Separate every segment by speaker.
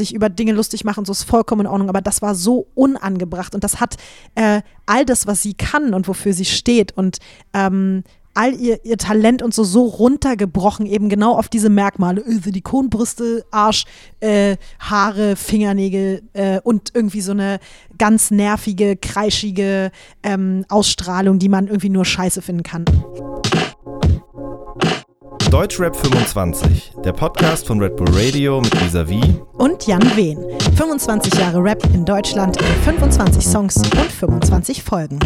Speaker 1: sich über Dinge lustig machen, so ist vollkommen in Ordnung, aber das war so unangebracht und das hat äh, all das, was sie kann und wofür sie steht und ähm, all ihr, ihr Talent und so so runtergebrochen, eben genau auf diese Merkmale. Äh, Silikonbrüste, Arsch, äh, Haare, Fingernägel äh, und irgendwie so eine ganz nervige, kreischige ähm, Ausstrahlung, die man irgendwie nur scheiße finden kann.
Speaker 2: Deutschrap 25, der Podcast von Red Bull Radio mit Visavi
Speaker 1: und Jan Wehn. 25 Jahre Rap in Deutschland in 25 Songs und 25 Folgen.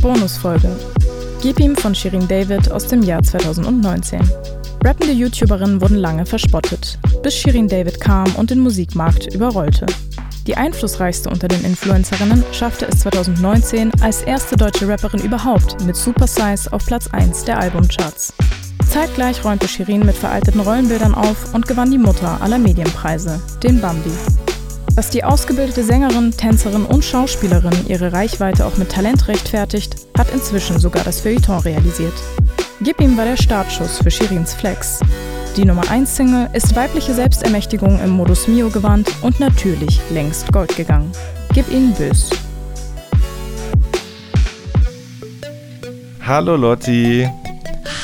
Speaker 3: Bonusfolge. Gib ihm von Shirin David aus dem Jahr 2019. Rappende YouTuberinnen wurden lange verspottet, bis Shirin David kam und den Musikmarkt überrollte. Die einflussreichste unter den Influencerinnen schaffte es 2019 als erste deutsche Rapperin überhaupt mit Super Size auf Platz 1 der Albumcharts. Zeitgleich räumte Shirin mit veralteten Rollenbildern auf und gewann die Mutter aller Medienpreise, den Bambi. Dass die ausgebildete Sängerin, Tänzerin und Schauspielerin ihre Reichweite auch mit Talent rechtfertigt, hat inzwischen sogar das Feuilleton realisiert. Gib ihm war der Startschuss für Shirins Flex. Die Nummer 1 Single ist weibliche Selbstermächtigung im Modus Mio gewandt und natürlich längst Gold gegangen. Gib ihnen Bös.
Speaker 2: Hallo Lotti.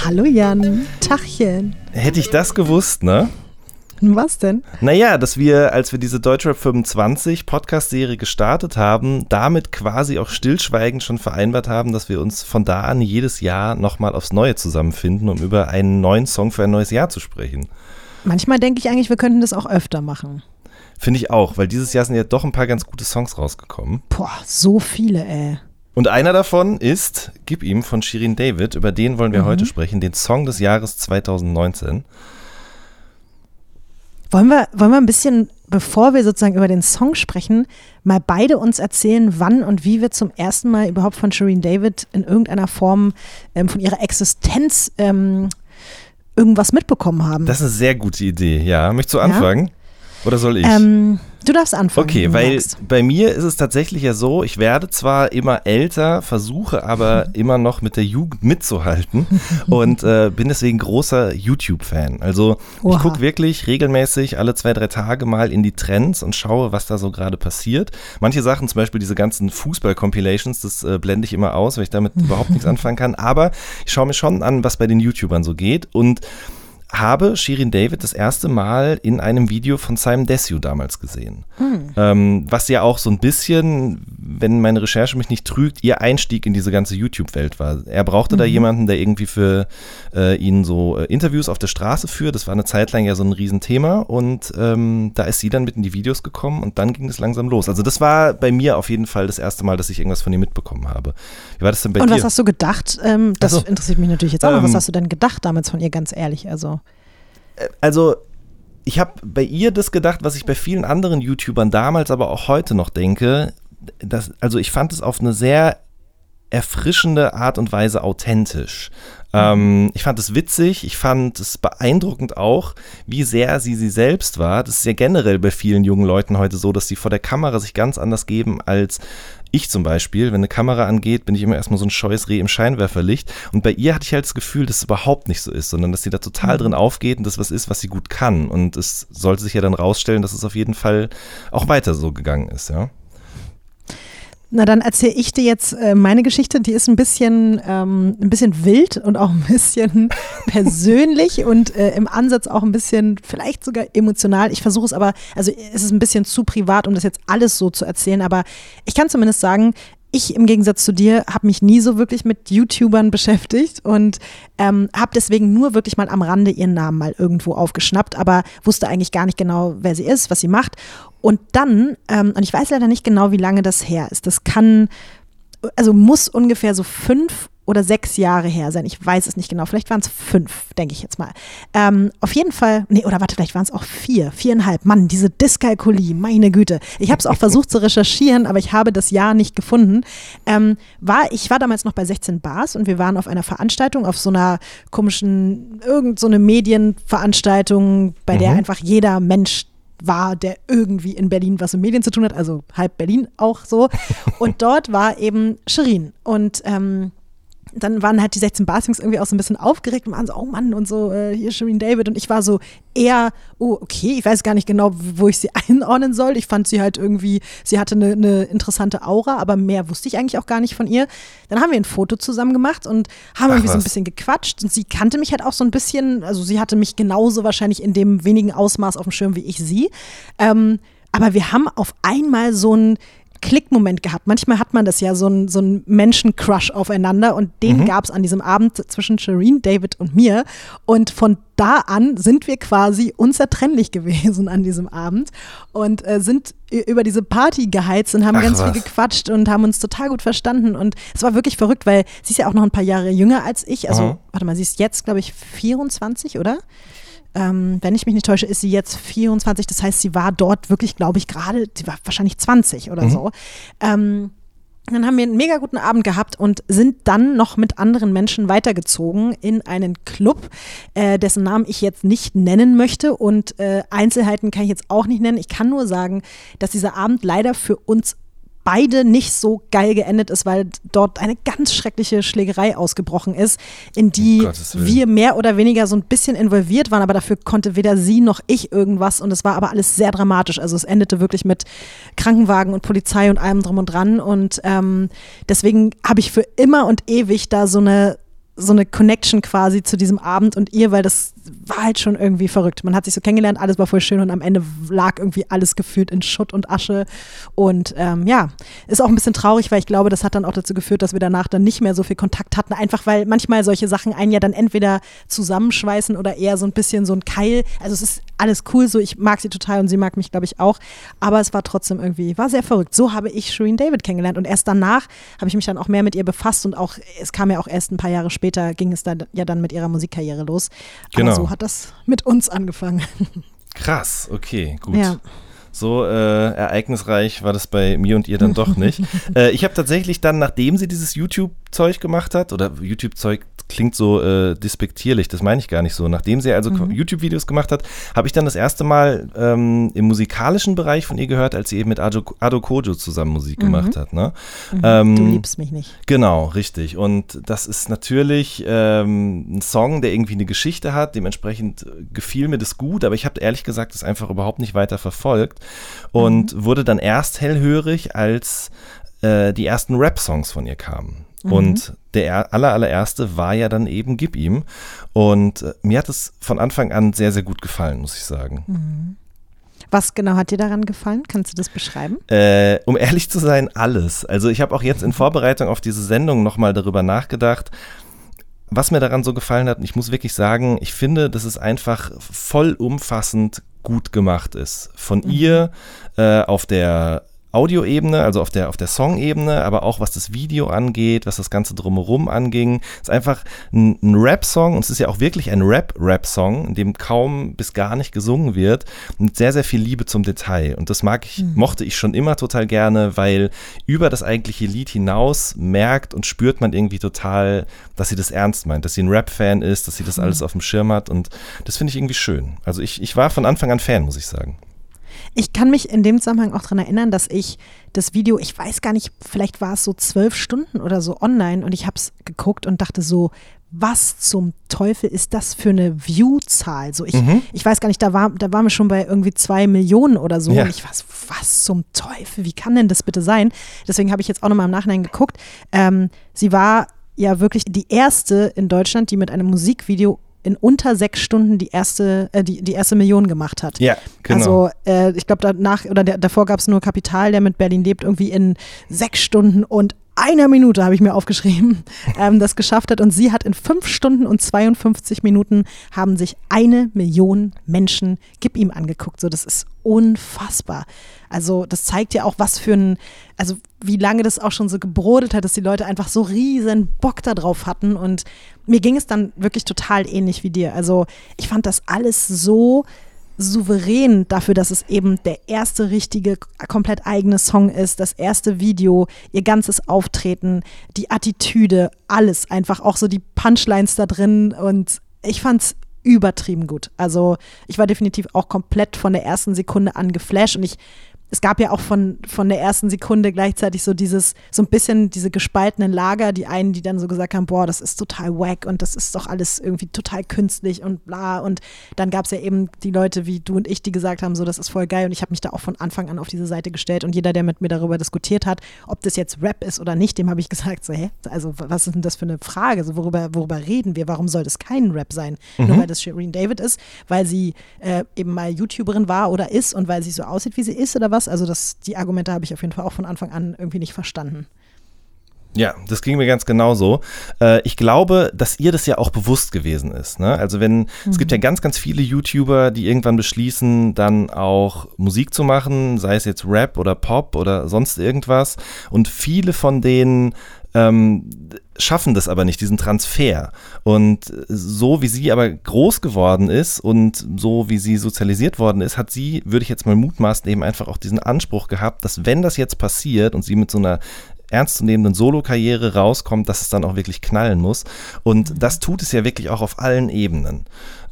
Speaker 1: Hallo Jan. Tachchen.
Speaker 2: Hätte ich das gewusst, ne?
Speaker 1: Was denn?
Speaker 2: Naja, dass wir, als wir diese Deutschrap 25 Podcast-Serie gestartet haben, damit quasi auch stillschweigend schon vereinbart haben, dass wir uns von da an jedes Jahr nochmal aufs Neue zusammenfinden, um über einen neuen Song für ein neues Jahr zu sprechen.
Speaker 1: Manchmal denke ich eigentlich, wir könnten das auch öfter machen.
Speaker 2: Finde ich auch, weil dieses Jahr sind ja doch ein paar ganz gute Songs rausgekommen.
Speaker 1: Boah, so viele, ey.
Speaker 2: Und einer davon ist Gib ihm von Shirin David, über den wollen wir mhm. heute sprechen, den Song des Jahres 2019.
Speaker 1: Wollen wir, wollen wir ein bisschen, bevor wir sozusagen über den Song sprechen, mal beide uns erzählen, wann und wie wir zum ersten Mal überhaupt von Shireen David in irgendeiner Form ähm, von ihrer Existenz ähm, irgendwas mitbekommen haben?
Speaker 2: Das ist eine sehr gute Idee, ja. Möchtest du anfangen? Ja? Oder soll ich?
Speaker 1: Ähm, du darfst anfangen.
Speaker 2: Okay, weil magst. bei mir ist es tatsächlich ja so, ich werde zwar immer älter, versuche aber immer noch mit der Jugend mitzuhalten und äh, bin deswegen großer YouTube-Fan. Also Oha. ich gucke wirklich regelmäßig alle zwei, drei Tage mal in die Trends und schaue, was da so gerade passiert. Manche Sachen, zum Beispiel diese ganzen Fußball-Compilations, das äh, blende ich immer aus, weil ich damit überhaupt nichts anfangen kann. Aber ich schaue mir schon an, was bei den YouTubern so geht und habe Shirin David das erste Mal in einem Video von Simon Desue damals gesehen. Mhm. Ähm, was ja auch so ein bisschen, wenn meine Recherche mich nicht trügt, ihr Einstieg in diese ganze YouTube-Welt war. Er brauchte mhm. da jemanden, der irgendwie für äh, ihn so äh, Interviews auf der Straße führt. Das war eine Zeit lang ja so ein Riesenthema und ähm, da ist sie dann mit in die Videos gekommen und dann ging es langsam los. Also das war bei mir auf jeden Fall das erste Mal, dass ich irgendwas von ihr mitbekommen habe. Wie war das denn bei
Speaker 1: und
Speaker 2: dir?
Speaker 1: Und was hast du gedacht? Ähm, das also, interessiert mich natürlich jetzt auch. Ähm, was hast du denn gedacht damals von ihr, ganz ehrlich? Also
Speaker 2: also ich habe bei ihr das gedacht, was ich bei vielen anderen YouTubern damals, aber auch heute noch denke. Dass, also ich fand es auf eine sehr erfrischende Art und Weise authentisch. Ähm, ich fand es witzig, ich fand es beeindruckend auch, wie sehr sie sie selbst war. Das ist ja generell bei vielen jungen Leuten heute so, dass sie vor der Kamera sich ganz anders geben als ich zum Beispiel, wenn eine Kamera angeht, bin ich immer erstmal so ein scheues Reh im Scheinwerferlicht. Und bei ihr hatte ich halt das Gefühl, dass es überhaupt nicht so ist, sondern dass sie da total mhm. drin aufgeht und das was ist, was sie gut kann. Und es sollte sich ja dann rausstellen, dass es auf jeden Fall auch weiter so gegangen ist, ja.
Speaker 1: Na, dann erzähle ich dir jetzt äh, meine Geschichte. Die ist ein bisschen, ähm, ein bisschen wild und auch ein bisschen persönlich und äh, im Ansatz auch ein bisschen, vielleicht sogar emotional. Ich versuche es aber, also es ist ein bisschen zu privat, um das jetzt alles so zu erzählen. Aber ich kann zumindest sagen, ich im Gegensatz zu dir habe mich nie so wirklich mit YouTubern beschäftigt und ähm, habe deswegen nur wirklich mal am Rande ihren Namen mal irgendwo aufgeschnappt, aber wusste eigentlich gar nicht genau, wer sie ist, was sie macht. Und dann, ähm, und ich weiß leider nicht genau, wie lange das her ist, das kann, also muss ungefähr so fünf oder sechs Jahre her sein. Ich weiß es nicht genau. Vielleicht waren es fünf, denke ich jetzt mal. Ähm, auf jeden Fall, nee, oder warte, vielleicht waren es auch vier, viereinhalb. Mann, diese Dyskalkulie, meine Güte. Ich habe es auch versucht zu recherchieren, aber ich habe das Jahr nicht gefunden. Ähm, war, ich war damals noch bei 16 Bars und wir waren auf einer Veranstaltung, auf so einer komischen, irgend so eine Medienveranstaltung, bei der mhm. einfach jeder Mensch war, der irgendwie in Berlin was mit Medien zu tun hat, also halb Berlin auch so. Und dort war eben Shirin. Und ähm, dann waren halt die 16 Barsings irgendwie auch so ein bisschen aufgeregt und waren so, oh Mann, und so, äh, hier Shirin David. Und ich war so eher, oh, okay, ich weiß gar nicht genau, wo ich sie einordnen soll. Ich fand sie halt irgendwie, sie hatte eine, eine interessante Aura, aber mehr wusste ich eigentlich auch gar nicht von ihr. Dann haben wir ein Foto zusammen gemacht und haben Ach, irgendwie was. so ein bisschen gequatscht. Und sie kannte mich halt auch so ein bisschen, also sie hatte mich genauso wahrscheinlich in dem wenigen Ausmaß auf dem Schirm wie ich sie. Ähm, aber wir haben auf einmal so ein Klickmoment gehabt. Manchmal hat man das ja, so ein, so Menschen-Crush aufeinander und den mhm. gab es an diesem Abend zwischen Shireen, David und mir. Und von da an sind wir quasi unzertrennlich gewesen an diesem Abend und äh, sind über diese Party geheizt und haben Ach, ganz was. viel gequatscht und haben uns total gut verstanden. Und es war wirklich verrückt, weil sie ist ja auch noch ein paar Jahre jünger als ich. Also, mhm. warte mal, sie ist jetzt, glaube ich, 24, oder? Ähm, wenn ich mich nicht täusche, ist sie jetzt 24. Das heißt, sie war dort wirklich, glaube ich, gerade, sie war wahrscheinlich 20 oder mhm. so. Ähm, dann haben wir einen mega guten Abend gehabt und sind dann noch mit anderen Menschen weitergezogen in einen Club, äh, dessen Namen ich jetzt nicht nennen möchte und äh, Einzelheiten kann ich jetzt auch nicht nennen. Ich kann nur sagen, dass dieser Abend leider für uns beide nicht so geil geendet ist, weil dort eine ganz schreckliche Schlägerei ausgebrochen ist, in die um wir mehr oder weniger so ein bisschen involviert waren, aber dafür konnte weder sie noch ich irgendwas und es war aber alles sehr dramatisch. Also es endete wirklich mit Krankenwagen und Polizei und allem drum und dran und ähm, deswegen habe ich für immer und ewig da so eine so eine Connection quasi zu diesem Abend und ihr, weil das war halt schon irgendwie verrückt. Man hat sich so kennengelernt, alles war voll schön und am Ende lag irgendwie alles gefühlt in Schutt und Asche. Und ähm, ja, ist auch ein bisschen traurig, weil ich glaube, das hat dann auch dazu geführt, dass wir danach dann nicht mehr so viel Kontakt hatten. Einfach weil manchmal solche Sachen einen ja dann entweder zusammenschweißen oder eher so ein bisschen so ein Keil. Also es ist alles cool, so ich mag sie total und sie mag mich, glaube ich, auch. Aber es war trotzdem irgendwie, war sehr verrückt. So habe ich Shireen David kennengelernt und erst danach habe ich mich dann auch mehr mit ihr befasst und auch, es kam ja auch erst ein paar Jahre später, ging es dann ja dann mit ihrer Musikkarriere los. Genau. Aber so hat das mit uns angefangen.
Speaker 2: Krass, okay, gut. Ja. So äh, ereignisreich war das bei mir und ihr dann doch nicht. äh, ich habe tatsächlich dann, nachdem sie dieses YouTube-Zeug gemacht hat, oder YouTube-Zeug klingt so äh, despektierlich, das meine ich gar nicht so. Nachdem sie also mhm. YouTube-Videos gemacht hat, habe ich dann das erste Mal ähm, im musikalischen Bereich von ihr gehört, als sie eben mit Ado, Ado Kojo zusammen Musik mhm. gemacht hat. Ne?
Speaker 1: Mhm. Ähm, du liebst mich nicht.
Speaker 2: Genau, richtig. Und das ist natürlich ähm, ein Song, der irgendwie eine Geschichte hat. Dementsprechend äh, gefiel mir das gut, aber ich habe ehrlich gesagt das einfach überhaupt nicht weiter verfolgt und mhm. wurde dann erst hellhörig, als äh, die ersten Rap-Songs von ihr kamen. Mhm. Und der aller, allererste war ja dann eben Gib ihm. Und äh, mir hat es von Anfang an sehr, sehr gut gefallen, muss ich sagen.
Speaker 1: Mhm. Was genau hat dir daran gefallen? Kannst du das beschreiben?
Speaker 2: Äh, um ehrlich zu sein, alles. Also ich habe auch jetzt in Vorbereitung auf diese Sendung nochmal darüber nachgedacht, was mir daran so gefallen hat. Und ich muss wirklich sagen, ich finde, dass es einfach vollumfassend gut gemacht ist. Von mhm. ihr äh, auf der Audioebene, also auf der, auf der Song-Ebene, aber auch was das Video angeht, was das Ganze drumherum anging. Es ist einfach ein, ein Rap-Song und es ist ja auch wirklich ein Rap-Rap-Song, in dem kaum bis gar nicht gesungen wird mit sehr, sehr viel Liebe zum Detail. Und das mag ich, mhm. mochte ich schon immer total gerne, weil über das eigentliche Lied hinaus merkt und spürt man irgendwie total, dass sie das ernst meint, dass sie ein Rap-Fan ist, dass sie das mhm. alles auf dem Schirm hat und das finde ich irgendwie schön. Also ich, ich war von Anfang an Fan, muss ich sagen.
Speaker 1: Ich kann mich in dem Zusammenhang auch daran erinnern, dass ich das Video, ich weiß gar nicht, vielleicht war es so zwölf Stunden oder so online und ich habe es geguckt und dachte so, was zum Teufel ist das für eine View-Zahl? So ich, mhm. ich weiß gar nicht, da war, da waren wir schon bei irgendwie zwei Millionen oder so. Ja. Und ich weiß, was zum Teufel? Wie kann denn das bitte sein? Deswegen habe ich jetzt auch nochmal im Nachhinein geguckt. Ähm, sie war ja wirklich die erste in Deutschland, die mit einem Musikvideo in unter sechs Stunden die erste, äh, die, die erste Million gemacht hat.
Speaker 2: Ja, genau.
Speaker 1: Also äh, ich glaube danach oder der, davor gab es nur Kapital, der mit Berlin lebt, irgendwie in sechs Stunden und einer Minute, habe ich mir aufgeschrieben, ähm, das geschafft hat. Und sie hat in fünf Stunden und 52 Minuten haben sich eine Million Menschen Gib ihm angeguckt. So, das ist unfassbar. Also, das zeigt ja auch, was für ein, also wie lange das auch schon so gebrodelt hat, dass die Leute einfach so riesen Bock darauf hatten. Und mir ging es dann wirklich total ähnlich wie dir. Also, ich fand das alles so souverän dafür, dass es eben der erste richtige, komplett eigene Song ist, das erste Video, ihr ganzes Auftreten, die Attitüde, alles einfach, auch so die Punchlines da drin und ich fand's übertrieben gut. Also ich war definitiv auch komplett von der ersten Sekunde an geflasht und ich es gab ja auch von, von der ersten Sekunde gleichzeitig so dieses, so ein bisschen diese gespaltenen Lager, die einen, die dann so gesagt haben, boah, das ist total wack und das ist doch alles irgendwie total künstlich und bla. Und dann gab es ja eben die Leute wie du und ich, die gesagt haben, so, das ist voll geil. Und ich habe mich da auch von Anfang an auf diese Seite gestellt und jeder, der mit mir darüber diskutiert hat, ob das jetzt Rap ist oder nicht, dem habe ich gesagt, so, hä, also was ist denn das für eine Frage? So, worüber, worüber reden wir? Warum soll das kein Rap sein? Mhm. Nur weil das Shireen David ist, weil sie äh, eben mal YouTuberin war oder ist und weil sie so aussieht, wie sie ist oder was? Was. Also das, die Argumente habe ich auf jeden Fall auch von Anfang an irgendwie nicht verstanden.
Speaker 2: Ja, das ging mir ganz genauso. Äh, ich glaube, dass ihr das ja auch bewusst gewesen ist. Ne? Also wenn, mhm. es gibt ja mhm. ganz, ganz viele YouTuber, die irgendwann beschließen, dann auch Musik zu machen, sei es jetzt Rap oder Pop oder sonst irgendwas. Und viele von denen ähm, schaffen das aber nicht, diesen Transfer. Und so wie sie aber groß geworden ist und so wie sie sozialisiert worden ist, hat sie, würde ich jetzt mal mutmaßen, eben einfach auch diesen Anspruch gehabt, dass wenn das jetzt passiert und sie mit so einer ernstzunehmenden Solo-Karriere rauskommt, dass es dann auch wirklich knallen muss. Und mhm. das tut es ja wirklich auch auf allen Ebenen.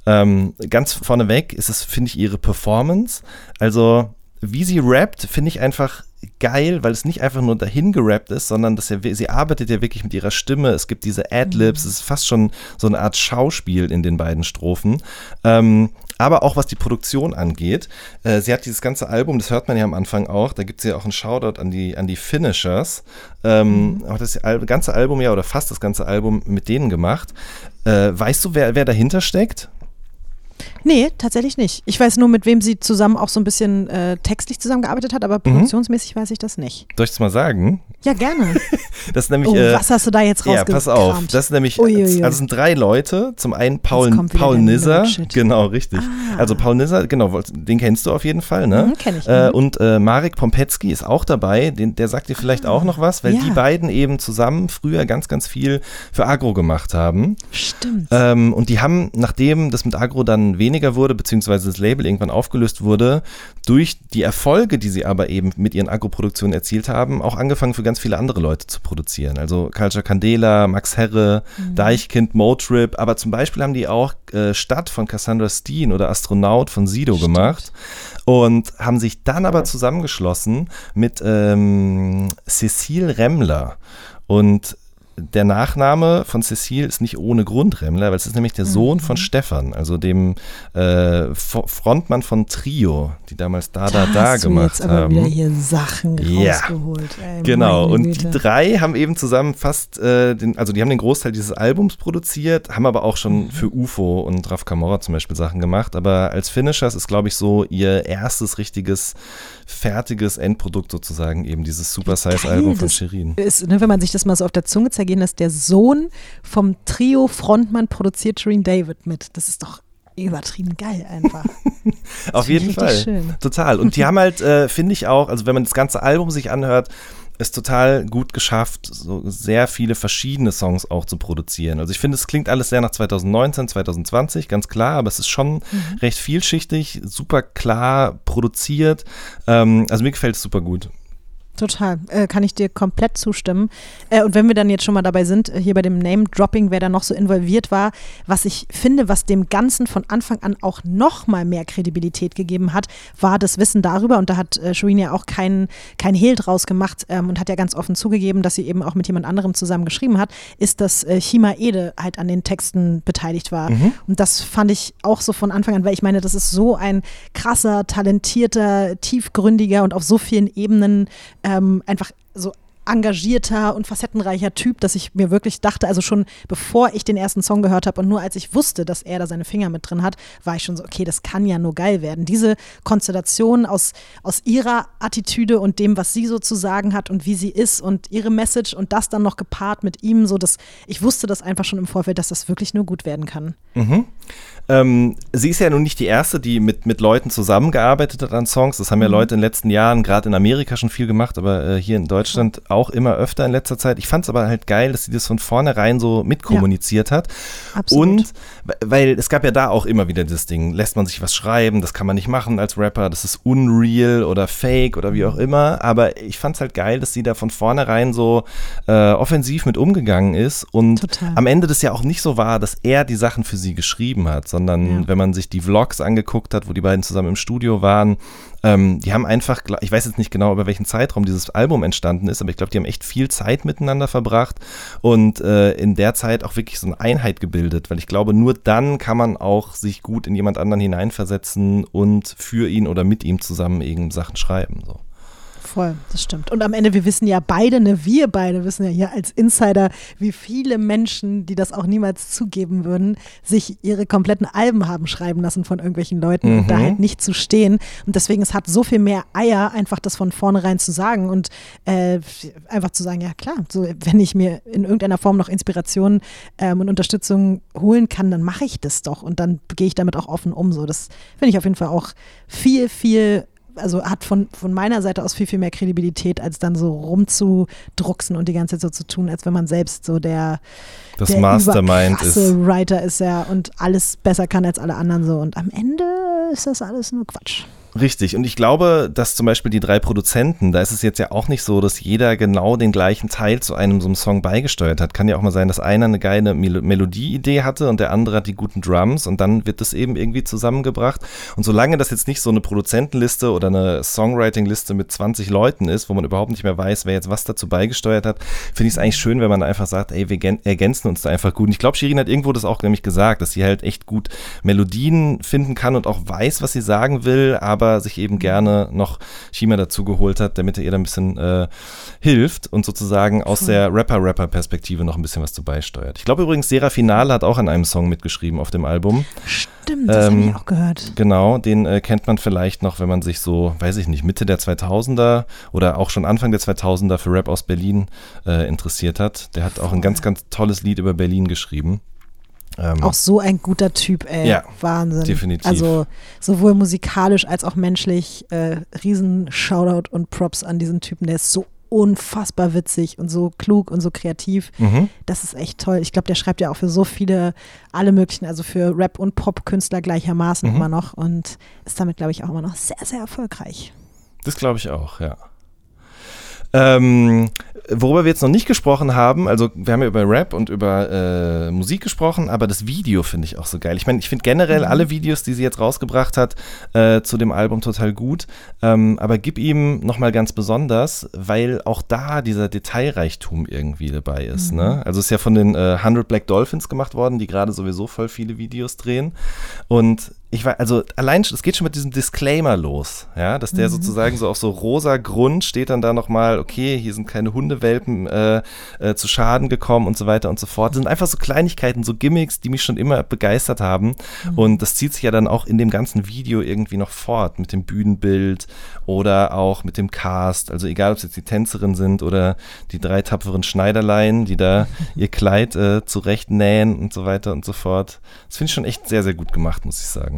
Speaker 2: Ähm, ganz vorneweg ist es, finde ich, ihre Performance. Also, wie sie rappt, finde ich einfach geil, weil es nicht einfach nur dahin gerappt ist, sondern dass er, sie arbeitet ja wirklich mit ihrer Stimme. Es gibt diese Adlibs, mhm. es ist fast schon so eine Art Schauspiel in den beiden Strophen. Ähm, aber auch was die Produktion angeht. Äh, sie hat dieses ganze Album, das hört man ja am Anfang auch, da gibt es ja auch einen Shoutout an die, an die Finishers. Ähm, mhm. Auch das ganze Album ja oder fast das ganze Album mit denen gemacht. Äh, weißt du, wer, wer dahinter steckt?
Speaker 1: Nee, tatsächlich nicht. Ich weiß nur, mit wem sie zusammen auch so ein bisschen äh, textlich zusammengearbeitet hat, aber mhm. produktionsmäßig weiß ich das nicht.
Speaker 2: Soll ich es mal sagen?
Speaker 1: Ja, gerne.
Speaker 2: das ist nämlich,
Speaker 1: oh, äh, was hast du da jetzt rausgekramt?
Speaker 2: Ja, pass auf. Das ist nämlich, Uiuiui. also sind drei Leute. Zum einen Paul, Paul Nisser. Genau, richtig. Ah. Also Paul Nisser, genau, den kennst du auf jeden Fall, ne?
Speaker 1: Mhm, kenn ich.
Speaker 2: Äh, und äh, Marek Pompetzky ist auch dabei. Den, der sagt dir vielleicht ah. auch noch was, weil ja. die beiden eben zusammen früher ganz, ganz viel für Agro gemacht haben.
Speaker 1: Stimmt.
Speaker 2: Ähm, und die haben, nachdem das mit Agro dann weniger wurde, beziehungsweise das Label irgendwann aufgelöst wurde, durch die Erfolge, die sie aber eben mit ihren Agro-Produktionen erzielt haben, auch angefangen für ganz viele andere Leute zu produzieren. Also Culture Candela, Max Herre, mhm. Deichkind, Motrip, aber zum Beispiel haben die auch äh, Stadt von Cassandra Steen oder Astronaut von Sido Stimmt. gemacht und haben sich dann aber zusammengeschlossen mit ähm, Cecile Remmler. Und der Nachname von Cecile ist nicht ohne Grund Remmler, weil es ist nämlich der Sohn mhm. von Stefan, also dem äh, Frontmann von Trio, die damals Da Da Da, gemacht jetzt aber haben.
Speaker 1: wieder hier Sachen ja. rausgeholt.
Speaker 2: Ey, genau, und die drei haben eben zusammen fast, äh, den, also die haben den Großteil dieses Albums produziert, haben aber auch schon mhm. für UFO und Raf Camorra zum Beispiel Sachen gemacht, aber als Finishers ist, glaube ich, so ihr erstes richtiges fertiges Endprodukt sozusagen, eben dieses Super Size-Album von Shirin.
Speaker 1: Ist, ne, wenn man sich das mal so auf der Zunge zergehen lässt, der Sohn vom Trio-Frontmann produziert Shirin David mit. Das ist doch übertrieben geil einfach.
Speaker 2: auf jeden Fall. Schön. Total. Und die haben halt, äh, finde ich auch, also wenn man das ganze Album sich anhört, es total gut geschafft, so sehr viele verschiedene Songs auch zu produzieren. Also ich finde, es klingt alles sehr nach 2019, 2020, ganz klar, aber es ist schon mhm. recht vielschichtig, super klar produziert. Ähm, also mir gefällt es super gut.
Speaker 1: Total, äh, kann ich dir komplett zustimmen. Äh, und wenn wir dann jetzt schon mal dabei sind, äh, hier bei dem Name-Dropping, wer da noch so involviert war, was ich finde, was dem Ganzen von Anfang an auch noch mal mehr Kredibilität gegeben hat, war das Wissen darüber, und da hat äh, Shuin ja auch keinen kein Hehl draus gemacht ähm, und hat ja ganz offen zugegeben, dass sie eben auch mit jemand anderem zusammen geschrieben hat, ist, dass äh, Chima Ede halt an den Texten beteiligt war. Mhm. Und das fand ich auch so von Anfang an, weil ich meine, das ist so ein krasser, talentierter, tiefgründiger und auf so vielen Ebenen ähm, einfach so engagierter und facettenreicher Typ, dass ich mir wirklich dachte, also schon bevor ich den ersten Song gehört habe und nur als ich wusste, dass er da seine Finger mit drin hat, war ich schon so, okay, das kann ja nur geil werden. Diese Konstellation aus, aus ihrer Attitüde und dem, was sie so zu sagen hat und wie sie ist und ihre Message und das dann noch gepaart mit ihm, so dass ich wusste das einfach schon im Vorfeld, dass das wirklich nur gut werden kann.
Speaker 2: Mhm. Ähm, sie ist ja nun nicht die erste, die mit, mit Leuten zusammengearbeitet hat an Songs. Das haben ja mhm. Leute in den letzten Jahren, gerade in Amerika schon viel gemacht, aber äh, hier in Deutschland auch auch immer öfter in letzter Zeit. Ich fand es aber halt geil, dass sie das von vornherein so mitkommuniziert ja, hat. Absolut. Und weil es gab ja da auch immer wieder das Ding, lässt man sich was schreiben, das kann man nicht machen als Rapper, das ist unreal oder fake oder wie auch immer. Aber ich fand es halt geil, dass sie da von vornherein so äh, offensiv mit umgegangen ist und Total. am Ende das ja auch nicht so war, dass er die Sachen für sie geschrieben hat, sondern ja. wenn man sich die Vlogs angeguckt hat, wo die beiden zusammen im Studio waren, ähm, die haben einfach, ich weiß jetzt nicht genau, über welchen Zeitraum dieses Album entstanden ist, aber ich glaube, die haben echt viel Zeit miteinander verbracht und äh, in der Zeit auch wirklich so eine Einheit gebildet, weil ich glaube, nur dann kann man auch sich gut in jemand anderen hineinversetzen und für ihn oder mit ihm zusammen eben Sachen schreiben. So.
Speaker 1: Voll, das stimmt. Und am Ende, wir wissen ja beide, ne, wir beide wissen ja hier als Insider, wie viele Menschen, die das auch niemals zugeben würden, sich ihre kompletten Alben haben schreiben lassen von irgendwelchen Leuten mhm. und da halt nicht zu stehen. Und deswegen, es hat so viel mehr Eier, einfach das von vornherein zu sagen und äh, einfach zu sagen, ja klar, so, wenn ich mir in irgendeiner Form noch Inspiration ähm, und Unterstützung holen kann, dann mache ich das doch und dann gehe ich damit auch offen um. So, das finde ich auf jeden Fall auch viel, viel also hat von, von meiner Seite aus viel, viel mehr Kredibilität, als dann so rumzudrucksen und die ganze Zeit so zu tun, als wenn man selbst so der,
Speaker 2: das der Mastermind ist.
Speaker 1: Writer ist ja und alles besser kann als alle anderen so. Und am Ende ist das alles nur Quatsch.
Speaker 2: Richtig. Und ich glaube, dass zum Beispiel die drei Produzenten, da ist es jetzt ja auch nicht so, dass jeder genau den gleichen Teil zu einem so einem Song beigesteuert hat. Kann ja auch mal sein, dass einer eine geile Mel Melodieidee hatte und der andere hat die guten Drums und dann wird das eben irgendwie zusammengebracht. Und solange das jetzt nicht so eine Produzentenliste oder eine Songwriting-Liste mit 20 Leuten ist, wo man überhaupt nicht mehr weiß, wer jetzt was dazu beigesteuert hat, finde ich es eigentlich schön, wenn man einfach sagt, ey, wir ergänzen uns da einfach gut. Und ich glaube, Shirin hat irgendwo das auch nämlich gesagt, dass sie halt echt gut Melodien finden kann und auch weiß, was sie sagen will, aber aber sich eben gerne noch Shima dazu geholt hat, damit er ihr da ein bisschen äh, hilft und sozusagen aus der Rapper-Rapper-Perspektive noch ein bisschen was zu beisteuert. Ich glaube übrigens, Sera Finale hat auch an einem Song mitgeschrieben auf dem Album.
Speaker 1: Stimmt, das ähm, habe ich auch gehört.
Speaker 2: Genau, den äh, kennt man vielleicht noch, wenn man sich so, weiß ich nicht, Mitte der 2000er oder auch schon Anfang der 2000er für Rap aus Berlin äh, interessiert hat. Der hat auch ein ganz, ganz tolles Lied über Berlin geschrieben.
Speaker 1: Ähm, auch so ein guter Typ, ey.
Speaker 2: Ja,
Speaker 1: Wahnsinn.
Speaker 2: Definitiv.
Speaker 1: Also sowohl musikalisch als auch menschlich. Äh, riesen Shoutout und Props an diesen Typen. Der ist so unfassbar witzig und so klug und so kreativ. Mhm. Das ist echt toll. Ich glaube, der schreibt ja auch für so viele, alle möglichen, also für Rap- und Pop-Künstler gleichermaßen mhm. immer noch und ist damit, glaube ich, auch immer noch sehr, sehr erfolgreich.
Speaker 2: Das glaube ich auch, ja. Ähm, worüber wir jetzt noch nicht gesprochen haben, also wir haben ja über Rap und über äh, Musik gesprochen, aber das Video finde ich auch so geil. Ich meine, ich finde generell mhm. alle Videos, die sie jetzt rausgebracht hat, äh, zu dem Album total gut, ähm, aber gib ihm nochmal ganz besonders, weil auch da dieser Detailreichtum irgendwie dabei ist. Ne? Mhm. Ne? Also es ist ja von den äh, 100 Black Dolphins gemacht worden, die gerade sowieso voll viele Videos drehen und ich war, also allein, es geht schon mit diesem Disclaimer los, ja, dass der mhm. sozusagen so auf so rosa Grund steht dann da nochmal, okay, hier sind keine Hundewelpen äh, äh, zu Schaden gekommen und so weiter und so fort. Das sind einfach so Kleinigkeiten, so Gimmicks, die mich schon immer begeistert haben. Mhm. Und das zieht sich ja dann auch in dem ganzen Video irgendwie noch fort, mit dem Bühnenbild oder auch mit dem Cast. Also egal, ob es jetzt die Tänzerin sind oder die drei tapferen Schneiderlein, die da ihr Kleid äh, zurechtnähen und so weiter und so fort. Das finde ich schon echt sehr, sehr gut gemacht, muss ich sagen.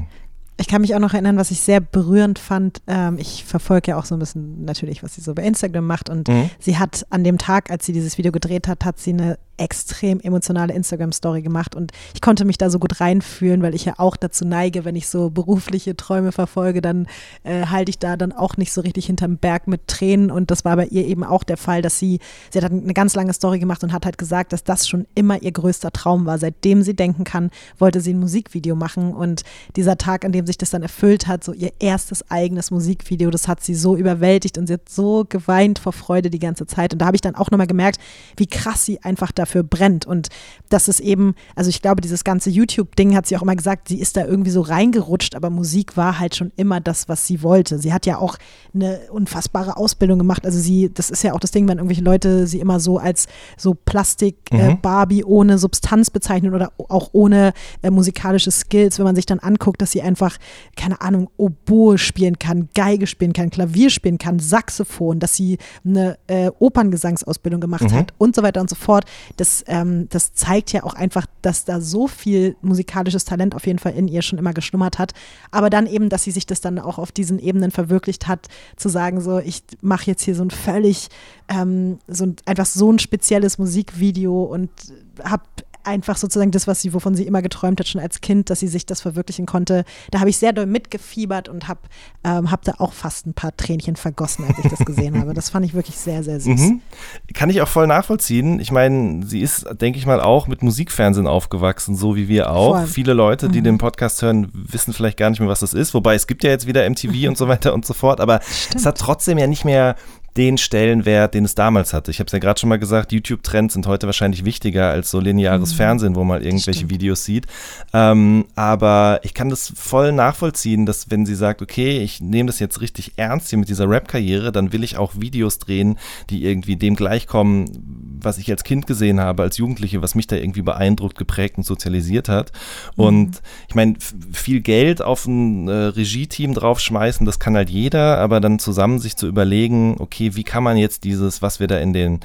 Speaker 1: Ich kann mich auch noch erinnern, was ich sehr berührend fand. Ähm, ich verfolge ja auch so ein bisschen natürlich, was sie so bei Instagram macht. Und mhm. sie hat an dem Tag, als sie dieses Video gedreht hat, hat sie eine extrem emotionale Instagram-Story gemacht und ich konnte mich da so gut reinfühlen, weil ich ja auch dazu neige, wenn ich so berufliche Träume verfolge, dann äh, halte ich da dann auch nicht so richtig hinterm Berg mit Tränen und das war bei ihr eben auch der Fall, dass sie, sie hat eine ganz lange Story gemacht und hat halt gesagt, dass das schon immer ihr größter Traum war. Seitdem sie denken kann, wollte sie ein Musikvideo machen und dieser Tag, an dem sich das dann erfüllt hat, so ihr erstes eigenes Musikvideo, das hat sie so überwältigt und sie hat so geweint vor Freude die ganze Zeit und da habe ich dann auch nochmal gemerkt, wie krass sie einfach dafür dafür brennt. Und das ist eben, also ich glaube, dieses ganze YouTube-Ding hat sie auch immer gesagt, sie ist da irgendwie so reingerutscht, aber Musik war halt schon immer das, was sie wollte. Sie hat ja auch eine unfassbare Ausbildung gemacht. Also sie, das ist ja auch das Ding, wenn irgendwelche Leute sie immer so als so Plastik-Barbie äh, mhm. ohne Substanz bezeichnen oder auch ohne äh, musikalische Skills, wenn man sich dann anguckt, dass sie einfach keine Ahnung, Oboe spielen kann, Geige spielen kann, Klavier spielen kann, Saxophon, dass sie eine äh, Operngesangsausbildung gemacht mhm. hat und so weiter und so fort. Das, ähm, das zeigt ja auch einfach, dass da so viel musikalisches Talent auf jeden Fall in ihr schon immer geschlummert hat. Aber dann eben, dass sie sich das dann auch auf diesen Ebenen verwirklicht hat, zu sagen, so, ich mache jetzt hier so ein völlig, ähm, so ein, einfach so ein spezielles Musikvideo und habe einfach sozusagen das, was sie, wovon sie immer geträumt hat, schon als Kind, dass sie sich das verwirklichen konnte. Da habe ich sehr doll mitgefiebert und habe ähm, hab da auch fast ein paar Tränchen vergossen, als ich das gesehen habe. Das fand ich wirklich sehr, sehr süß. Mhm.
Speaker 2: Kann ich auch voll nachvollziehen. Ich meine, sie ist, denke ich mal, auch mit Musikfernsehen aufgewachsen, so wie wir auch. Voll. Viele Leute, die mhm. den Podcast hören, wissen vielleicht gar nicht mehr, was das ist. Wobei es gibt ja jetzt wieder MTV und so weiter und so fort. Aber Stimmt. es hat trotzdem ja nicht mehr den Stellenwert, den es damals hatte. Ich habe es ja gerade schon mal gesagt, YouTube-Trends sind heute wahrscheinlich wichtiger als so lineares mhm. Fernsehen, wo man irgendwelche Stimmt. Videos sieht. Ähm, aber ich kann das voll nachvollziehen, dass wenn sie sagt, okay, ich nehme das jetzt richtig ernst hier mit dieser Rap-Karriere, dann will ich auch Videos drehen, die irgendwie dem gleichkommen, was ich als Kind gesehen habe, als Jugendliche, was mich da irgendwie beeindruckt, geprägt und sozialisiert hat. Mhm. Und ich meine, viel Geld auf ein äh, Regie-Team draufschmeißen, das kann halt jeder, aber dann zusammen sich zu überlegen, okay, okay, wie kann man jetzt dieses, was wir da in, den,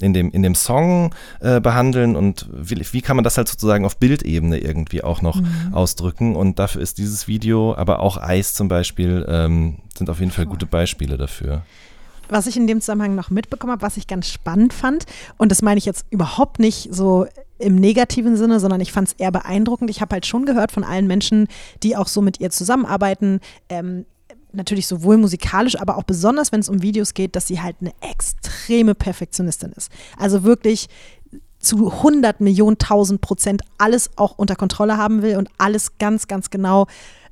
Speaker 2: in, dem, in dem Song äh, behandeln und wie, wie, kann man das halt sozusagen auf Bildebene irgendwie auch noch mhm. ausdrücken. Und dafür ist dieses Video, aber auch Eis zum Beispiel, ähm, sind auf jeden Fall gute Beispiele dafür
Speaker 1: was ich in dem Zusammenhang noch mitbekommen habe, was ich ganz spannend fand, und das meine ich jetzt überhaupt nicht so im negativen Sinne, sondern ich fand es eher beeindruckend. Ich habe halt schon gehört von allen Menschen, die auch so mit ihr zusammenarbeiten, ähm, natürlich sowohl musikalisch, aber auch besonders, wenn es um Videos geht, dass sie halt eine extreme Perfektionistin ist. Also wirklich zu 100 Millionen, 1000 Prozent alles auch unter Kontrolle haben will und alles ganz, ganz genau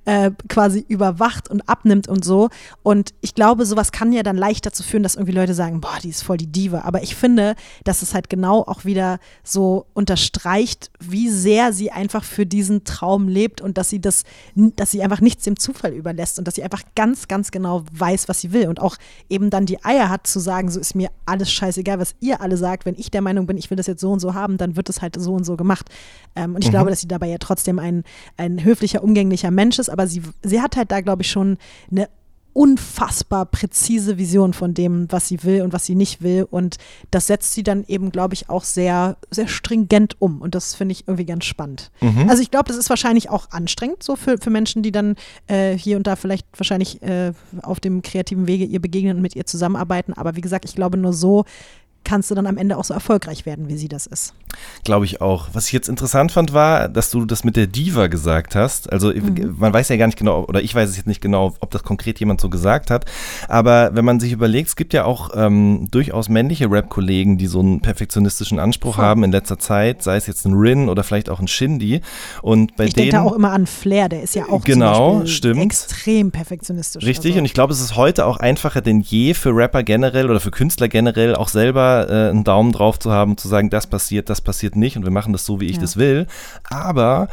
Speaker 1: äh, quasi überwacht und abnimmt und so. Und ich glaube, sowas kann ja dann leicht dazu führen, dass irgendwie Leute sagen, boah, die ist voll die Diva. Aber ich finde, dass es halt genau auch wieder so unterstreicht, wie sehr sie einfach für diesen Traum lebt und dass sie das, dass sie einfach nichts dem Zufall überlässt und dass sie einfach ganz, ganz genau weiß, was sie will und auch eben dann die Eier hat zu sagen, so ist mir alles scheißegal, was ihr alle sagt. Wenn ich der Meinung bin, ich will das jetzt so und so haben, dann wird es halt so und so gemacht. Ähm, und ich mhm. glaube, dass sie dabei ja trotzdem ein, ein höflicher, umgänglicher Mensch ist, aber sie, sie hat halt da, glaube ich, schon eine unfassbar präzise Vision von dem, was sie will und was sie nicht will. Und das setzt sie dann eben, glaube ich, auch sehr, sehr stringent um. Und das finde ich irgendwie ganz spannend. Mhm. Also ich glaube, das ist wahrscheinlich auch anstrengend so für, für Menschen, die dann äh, hier und da vielleicht wahrscheinlich äh, auf dem kreativen Wege ihr begegnen und mit ihr zusammenarbeiten. Aber wie gesagt, ich glaube, nur so kannst du dann am Ende auch so erfolgreich werden, wie sie das ist.
Speaker 2: Glaube ich auch. Was ich jetzt interessant fand, war, dass du das mit der Diva gesagt hast. Also mhm. man weiß ja gar nicht genau, oder ich weiß es jetzt nicht genau, ob das konkret jemand so gesagt hat. Aber wenn man sich überlegt, es gibt ja auch ähm, durchaus männliche Rap-Kollegen, die so einen perfektionistischen Anspruch Voll. haben in letzter Zeit, sei es jetzt ein Rin oder vielleicht auch ein Shindy. Und bei
Speaker 1: ich denke da auch immer an Flair, der ist ja auch
Speaker 2: genau, stimmt.
Speaker 1: extrem perfektionistisch.
Speaker 2: Richtig, also. und ich glaube, es ist heute auch einfacher denn je für Rapper generell oder für Künstler generell auch selber äh, einen Daumen drauf zu haben, zu sagen, das passiert, das passiert nicht und wir machen das so, wie ich ja. das will. Aber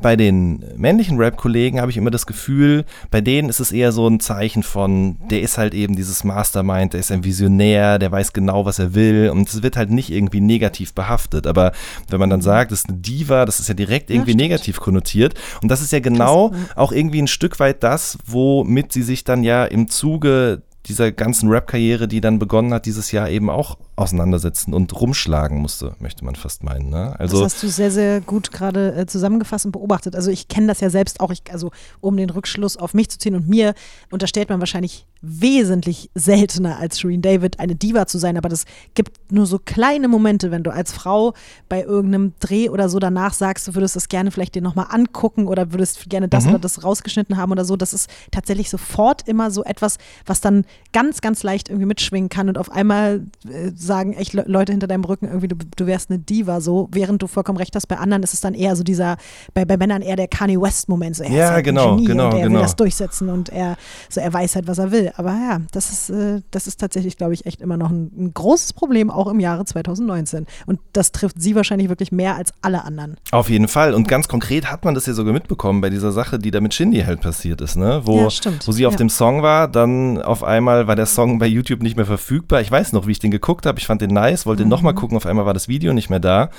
Speaker 2: bei den männlichen Rap-Kollegen habe ich immer das Gefühl, bei denen ist es eher so ein Zeichen von, der ist halt eben dieses Mastermind, der ist ein Visionär, der weiß genau, was er will und es wird halt nicht irgendwie negativ behaftet. Aber wenn man dann sagt, das ist eine Diva, das ist ja direkt irgendwie ja, negativ konnotiert und das ist ja genau auch irgendwie ein Stück weit das, womit sie sich dann ja im Zuge dieser ganzen Rap-Karriere, die dann begonnen hat, dieses Jahr eben auch auseinandersetzen und rumschlagen musste, möchte man fast meinen. Ne?
Speaker 1: Also, das hast du sehr, sehr gut gerade äh, zusammengefasst und beobachtet. Also ich kenne das ja selbst auch, ich, also um den Rückschluss auf mich zu ziehen und mir unterstellt man wahrscheinlich wesentlich seltener als Shereen David eine Diva zu sein, aber das gibt nur so kleine Momente, wenn du als Frau bei irgendeinem Dreh oder so danach sagst, du würdest das gerne vielleicht dir nochmal angucken oder würdest gerne das mhm. oder das rausgeschnitten haben oder so, das ist tatsächlich sofort immer so etwas, was dann ganz, ganz leicht irgendwie mitschwingen kann und auf einmal äh, sagen echt Leute hinter deinem Rücken irgendwie, du, du wärst eine Diva so, während du vollkommen recht hast, bei anderen ist es dann eher so dieser, bei, bei Männern eher der Kanye West-Moment, so er
Speaker 2: ja,
Speaker 1: ist halt
Speaker 2: genau,
Speaker 1: Genie
Speaker 2: genau,
Speaker 1: und er
Speaker 2: genau.
Speaker 1: will das durchsetzen und er, so er weiß halt, was er will aber ja, das ist, äh, das ist tatsächlich, glaube ich, echt immer noch ein, ein, großes Problem, auch im Jahre 2019. Und das trifft sie wahrscheinlich wirklich mehr als alle anderen.
Speaker 2: Auf jeden Fall. Und ganz konkret hat man das ja sogar mitbekommen bei dieser Sache, die da mit Shindy halt passiert ist, ne? Wo, ja, wo sie auf ja. dem Song war, dann auf einmal war der Song bei YouTube nicht mehr verfügbar. Ich weiß noch, wie ich den geguckt habe. Ich fand den nice, wollte mhm. den nochmal gucken, auf einmal war das Video nicht mehr da.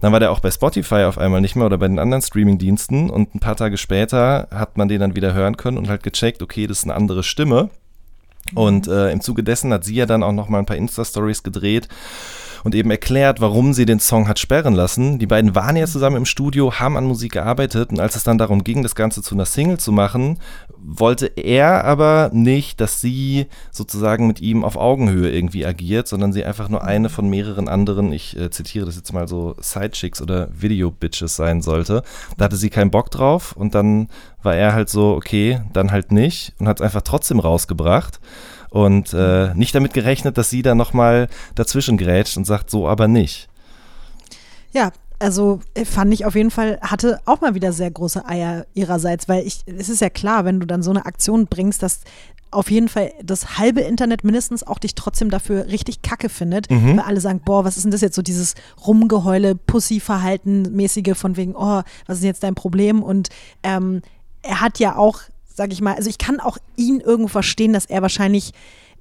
Speaker 2: Dann war der auch bei Spotify auf einmal nicht mehr oder bei den anderen Streaming-Diensten und ein paar Tage später hat man den dann wieder hören können und halt gecheckt, okay, das ist eine andere Stimme. Und äh, im Zuge dessen hat sie ja dann auch noch mal ein paar Insta-Stories gedreht und eben erklärt, warum sie den Song hat sperren lassen. Die beiden waren ja zusammen im Studio, haben an Musik gearbeitet und als es dann darum ging, das Ganze zu einer Single zu machen, wollte er aber nicht, dass sie sozusagen mit ihm auf Augenhöhe irgendwie agiert, sondern sie einfach nur eine von mehreren anderen, ich äh, zitiere das jetzt mal so, Sidechicks oder Video-Bitches sein sollte. Da hatte sie keinen Bock drauf und dann war er halt so, okay, dann halt nicht und hat es einfach trotzdem rausgebracht und äh, nicht damit gerechnet, dass sie da nochmal dazwischen grätscht und sagt, so aber nicht.
Speaker 1: Ja, also äh, fand ich auf jeden Fall, hatte auch mal wieder sehr große Eier ihrerseits, weil ich, es ist ja klar, wenn du dann so eine Aktion bringst, dass auf jeden Fall das halbe Internet mindestens auch dich trotzdem dafür richtig kacke findet, mhm. weil alle sagen, boah, was ist denn das jetzt so dieses Rumgeheule, Pussy-Verhalten mäßige von wegen, oh, was ist jetzt dein Problem? Und ähm, er hat ja auch sag ich mal, also ich kann auch ihn irgendwo verstehen, dass er wahrscheinlich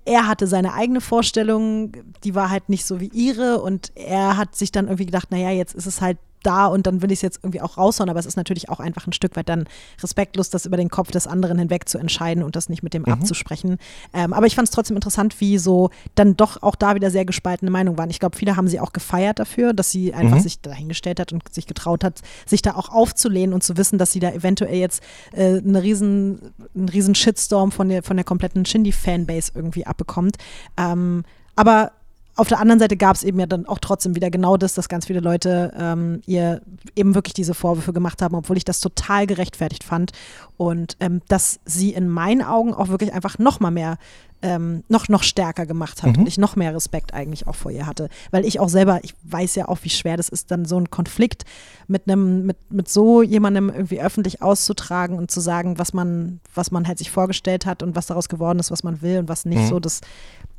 Speaker 1: er hatte seine eigene Vorstellung, die war halt nicht so wie ihre und er hat sich dann irgendwie gedacht, naja, jetzt ist es halt da und dann will ich es jetzt irgendwie auch raushauen, aber es ist natürlich auch einfach ein Stück weit dann respektlos, das über den Kopf des anderen hinweg zu entscheiden und das nicht mit dem mhm. abzusprechen. Ähm, aber ich fand es trotzdem interessant, wie so dann doch auch da wieder sehr gespaltene Meinungen waren. Ich glaube, viele haben sie auch gefeiert dafür, dass sie einfach mhm. sich dahingestellt hat und sich getraut hat, sich da auch aufzulehnen und zu wissen, dass sie da eventuell jetzt äh, eine riesen, einen riesen Shitstorm von der, von der kompletten Shindy-Fanbase irgendwie abbekommt. Ähm, aber auf der anderen Seite gab es eben ja dann auch trotzdem wieder genau das, dass ganz viele Leute ähm, ihr eben wirklich diese Vorwürfe gemacht haben, obwohl ich das total gerechtfertigt fand. Und ähm, dass sie in meinen Augen auch wirklich einfach noch mal mehr ähm, noch, noch stärker gemacht hat mhm. und ich noch mehr Respekt eigentlich auch vor ihr hatte. Weil ich auch selber, ich weiß ja auch, wie schwer das ist, dann so einen Konflikt mit einem, mit, mit so jemandem irgendwie öffentlich auszutragen und zu sagen, was man, was man halt sich vorgestellt hat und was daraus geworden ist, was man will und was nicht mhm. so, das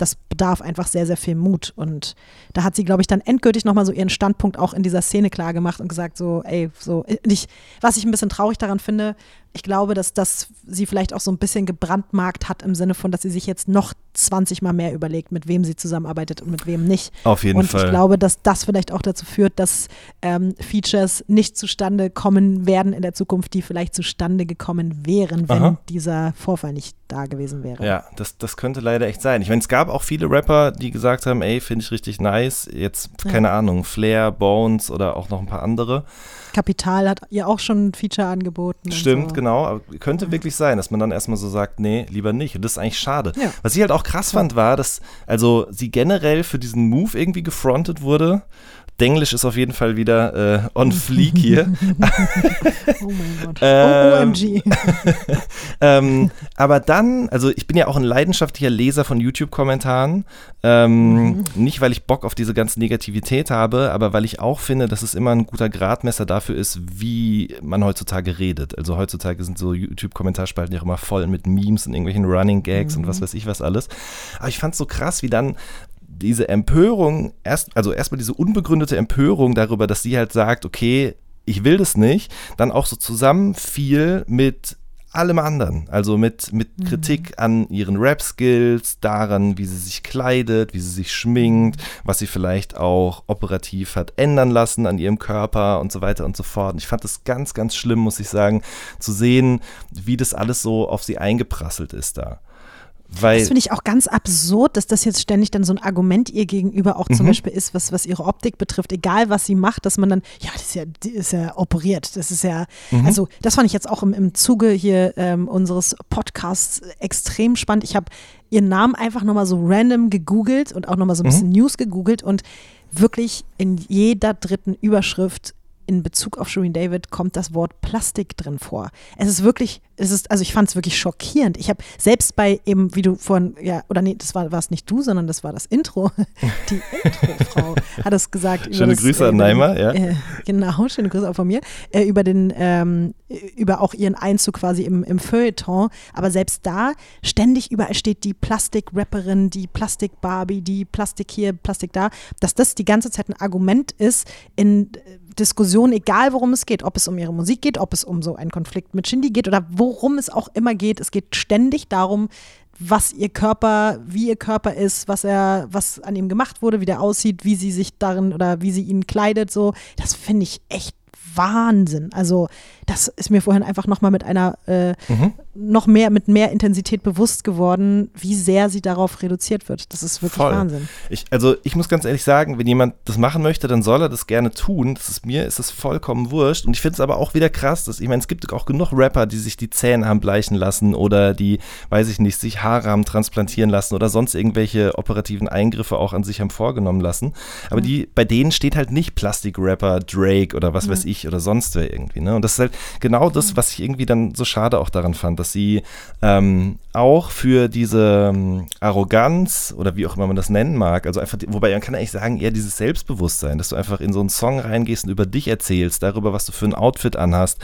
Speaker 1: das bedarf einfach sehr, sehr viel Mut. Und da hat sie, glaube ich, dann endgültig nochmal so ihren Standpunkt auch in dieser Szene klar gemacht und gesagt, so, ey, so, ich, was ich ein bisschen traurig daran finde, ich glaube, dass das sie vielleicht auch so ein bisschen gebrandmarkt hat im Sinne von, dass sie sich jetzt noch 20 Mal mehr überlegt, mit wem sie zusammenarbeitet und mit wem nicht.
Speaker 2: Auf jeden
Speaker 1: und
Speaker 2: Fall.
Speaker 1: Und ich glaube, dass das vielleicht auch dazu führt, dass ähm, Features nicht zustande kommen werden in der Zukunft, die vielleicht zustande gekommen wären, wenn Aha. dieser Vorfall nicht da gewesen wäre.
Speaker 2: Ja, das, das könnte leider echt sein. Ich meine, es gab auch viele Rapper, die gesagt haben, ey, finde ich richtig nice. Jetzt, keine ja. Ahnung, Flair, Bones oder auch noch ein paar andere.
Speaker 1: Kapital hat ihr auch schon ein Feature angeboten.
Speaker 2: Stimmt, so. genau. Aber könnte ja. wirklich sein, dass man dann erstmal so sagt, nee, lieber nicht. Und das ist eigentlich schade. Ja. Was ich halt auch krass fand, war, dass also sie generell für diesen Move irgendwie gefrontet wurde. Denglisch ist auf jeden Fall wieder äh, on fleek hier. oh mein Gott. ähm, OMG. ähm, aber dann, also ich bin ja auch ein leidenschaftlicher Leser von YouTube-Kommentaren. Ähm, mhm. Nicht, weil ich Bock auf diese ganze Negativität habe, aber weil ich auch finde, dass es immer ein guter Gradmesser dafür ist, wie man heutzutage redet. Also heutzutage sind so YouTube-Kommentarspalten ja auch immer voll mit Memes und irgendwelchen Running Gags mhm. und was mhm. weiß ich was alles. Aber ich fand es so krass, wie dann diese Empörung, erst, also erstmal diese unbegründete Empörung darüber, dass sie halt sagt, okay, ich will das nicht, dann auch so zusammenfiel mit allem anderen. Also mit, mit mhm. Kritik an ihren Rap-Skills, daran, wie sie sich kleidet, wie sie sich schminkt, was sie vielleicht auch operativ hat ändern lassen an ihrem Körper und so weiter und so fort. Und ich fand es ganz, ganz schlimm, muss ich sagen, zu sehen, wie das alles so auf sie eingeprasselt ist da. Weil
Speaker 1: das finde ich auch ganz absurd, dass das jetzt ständig dann so ein Argument ihr gegenüber auch zum mhm. Beispiel ist, was, was ihre Optik betrifft, egal was sie macht, dass man dann, ja, das ist ja, die ist ja operiert. Das ist ja, mhm. also das fand ich jetzt auch im, im Zuge hier ähm, unseres Podcasts extrem spannend. Ich habe ihren Namen einfach nochmal so random gegoogelt und auch nochmal so ein bisschen mhm. News gegoogelt und wirklich in jeder dritten Überschrift in Bezug auf Shireen David kommt das Wort Plastik drin vor. Es ist wirklich, es ist, also ich fand es wirklich schockierend. Ich habe selbst bei eben, wie du vorhin, ja, oder nee, das war es nicht du, sondern das war das Intro. Die Intro-Frau hat es gesagt.
Speaker 2: Schöne das, Grüße äh, an Neima, ja.
Speaker 1: Äh, genau, schöne Grüße auch von mir. Äh, über den, ähm, über auch ihren Einzug quasi im, im Feuilleton. Aber selbst da ständig überall steht die Plastik-Rapperin, die Plastik-Barbie, die Plastik hier, Plastik da, dass das die ganze Zeit ein Argument ist in Diskussionen, egal worum es geht, ob es um ihre Musik geht, ob es um so einen Konflikt mit Shindy geht oder worum es auch immer geht. Es geht ständig darum, was ihr Körper, wie ihr Körper ist, was er, was an ihm gemacht wurde, wie der aussieht, wie sie sich darin oder wie sie ihn kleidet, so. Das finde ich echt Wahnsinn. Also das ist mir vorhin einfach nochmal mit einer, äh, mhm. noch mehr, mit mehr Intensität bewusst geworden, wie sehr sie darauf reduziert wird. Das ist wirklich Voll. Wahnsinn.
Speaker 2: Ich, also ich muss ganz ehrlich sagen, wenn jemand das machen möchte, dann soll er das gerne tun. Das ist mir, ist es vollkommen wurscht. Und ich finde es aber auch wieder krass, dass, ich meine, es gibt auch genug Rapper, die sich die Zähne haben bleichen lassen oder die, weiß ich nicht, sich Haare haben transplantieren lassen oder sonst irgendwelche operativen Eingriffe auch an sich haben vorgenommen lassen. Aber mhm. die, bei denen steht halt nicht Plastik-Rapper, Drake oder was mhm. weiß ich oder sonst wer irgendwie. Ne? Und das ist halt genau das, was ich irgendwie dann so schade auch daran fand, dass sie ähm, auch für diese ähm, Arroganz oder wie auch immer man das nennen mag, also einfach, wobei man kann eigentlich sagen, eher dieses Selbstbewusstsein, dass du einfach in so einen Song reingehst und über dich erzählst, darüber, was du für ein Outfit anhast,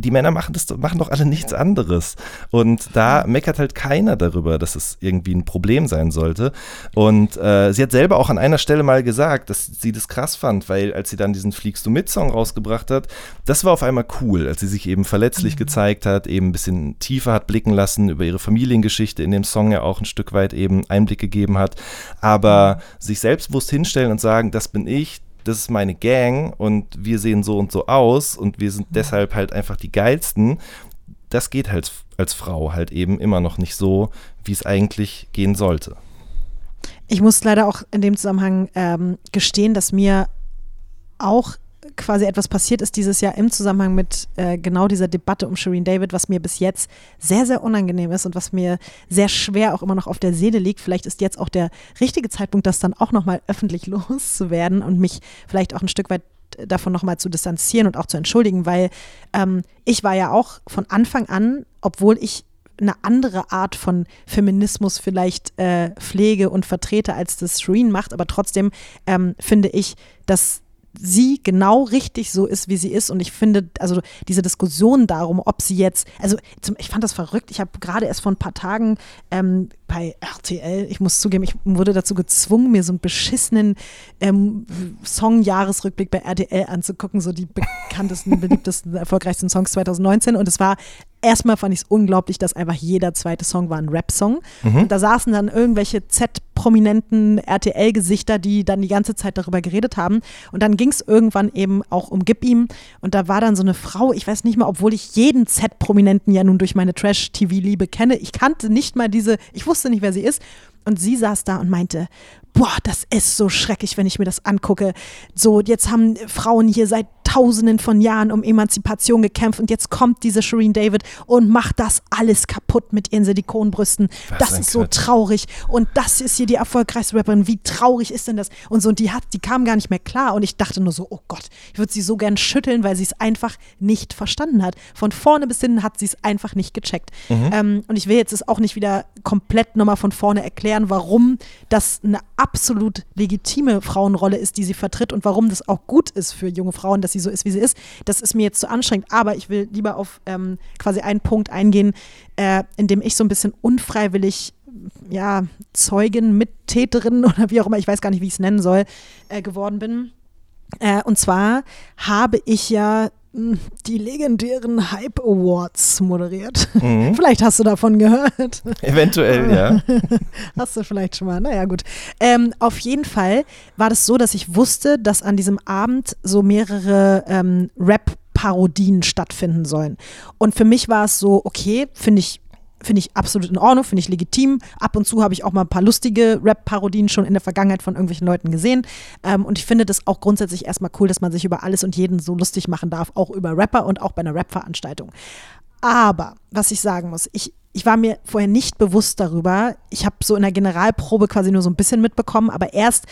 Speaker 2: die Männer machen das machen doch alle nichts anderes. Und da meckert halt keiner darüber, dass es irgendwie ein Problem sein sollte. Und äh, sie hat selber auch an einer Stelle mal gesagt, dass sie das krass fand, weil als sie dann diesen Fliegst du mit Song rausgebracht hat, das war auf einmal cool, als sie sich eben verletzlich mhm. gezeigt hat, eben ein bisschen tiefer hat blicken lassen über ihre Familiengeschichte in dem Song ja auch ein Stück weit eben Einblick gegeben hat. Aber sich selbstbewusst hinstellen und sagen, das bin ich, das ist meine Gang und wir sehen so und so aus und wir sind deshalb halt einfach die geilsten. Das geht halt als Frau halt eben immer noch nicht so, wie es eigentlich gehen sollte.
Speaker 1: Ich muss leider auch in dem Zusammenhang ähm, gestehen, dass mir auch quasi etwas passiert ist dieses Jahr im Zusammenhang mit äh, genau dieser Debatte um Shireen David, was mir bis jetzt sehr, sehr unangenehm ist und was mir sehr schwer auch immer noch auf der Seele liegt. Vielleicht ist jetzt auch der richtige Zeitpunkt, das dann auch nochmal öffentlich loszuwerden und mich vielleicht auch ein Stück weit davon nochmal zu distanzieren und auch zu entschuldigen, weil ähm, ich war ja auch von Anfang an, obwohl ich eine andere Art von Feminismus vielleicht äh, pflege und vertrete, als das Shireen macht, aber trotzdem ähm, finde ich, dass sie genau richtig so ist, wie sie ist. Und ich finde, also diese Diskussion darum, ob sie jetzt, also zum, ich fand das verrückt. Ich habe gerade erst vor ein paar Tagen ähm, bei RTL, ich muss zugeben, ich wurde dazu gezwungen, mir so einen beschissenen ähm, Song-Jahresrückblick bei RTL anzugucken, so die bekanntesten, beliebtesten, erfolgreichsten Songs 2019. Und es war erstmal fand ich es unglaublich, dass einfach jeder zweite Song war ein Rap-Song. Mhm. Und da saßen dann irgendwelche Z-prominenten RTL-Gesichter, die dann die ganze Zeit darüber geredet haben. Und dann ging es irgendwann eben auch um Gib ihm. Und da war dann so eine Frau, ich weiß nicht mal, obwohl ich jeden Z-Prominenten ja nun durch meine Trash-TV-Liebe kenne, ich kannte nicht mal diese, ich wusste nicht, wer sie ist. Und sie saß da und meinte, boah, das ist so schrecklich, wenn ich mir das angucke. So, jetzt haben Frauen hier seit Tausenden von Jahren um Emanzipation gekämpft und jetzt kommt diese Shireen David und macht das alles kaputt mit ihren Silikonbrüsten. Was das ist so traurig und das ist hier die erfolgreichste Rapperin. Wie traurig ist denn das? Und so, und die hat, die kam gar nicht mehr klar und ich dachte nur so, oh Gott, ich würde sie so gern schütteln, weil sie es einfach nicht verstanden hat. Von vorne bis hinten hat sie es einfach nicht gecheckt. Mhm. Ähm, und ich will jetzt es auch nicht wieder komplett nochmal von vorne erklären, warum das eine absolut legitime Frauenrolle ist, die sie vertritt und warum das auch gut ist für junge Frauen, dass sie so ist, wie sie ist. Das ist mir jetzt zu anstrengend, aber ich will lieber auf ähm, quasi einen Punkt eingehen, äh, in dem ich so ein bisschen unfreiwillig ja, Zeugin, Mittäterin oder wie auch immer, ich weiß gar nicht, wie ich es nennen soll, äh, geworden bin. Äh, und zwar habe ich ja die legendären Hype Awards moderiert. Mhm. Vielleicht hast du davon gehört.
Speaker 2: Eventuell, ja.
Speaker 1: hast du vielleicht schon mal. Naja, gut. Ähm, auf jeden Fall war das so, dass ich wusste, dass an diesem Abend so mehrere ähm, Rap-Parodien stattfinden sollen. Und für mich war es so, okay, finde ich finde ich absolut in Ordnung, finde ich legitim. Ab und zu habe ich auch mal ein paar lustige Rap-Parodien schon in der Vergangenheit von irgendwelchen Leuten gesehen. Ähm, und ich finde das auch grundsätzlich erstmal cool, dass man sich über alles und jeden so lustig machen darf, auch über Rapper und auch bei einer Rap-Veranstaltung. Aber, was ich sagen muss, ich, ich war mir vorher nicht bewusst darüber. Ich habe so in der Generalprobe quasi nur so ein bisschen mitbekommen, aber erst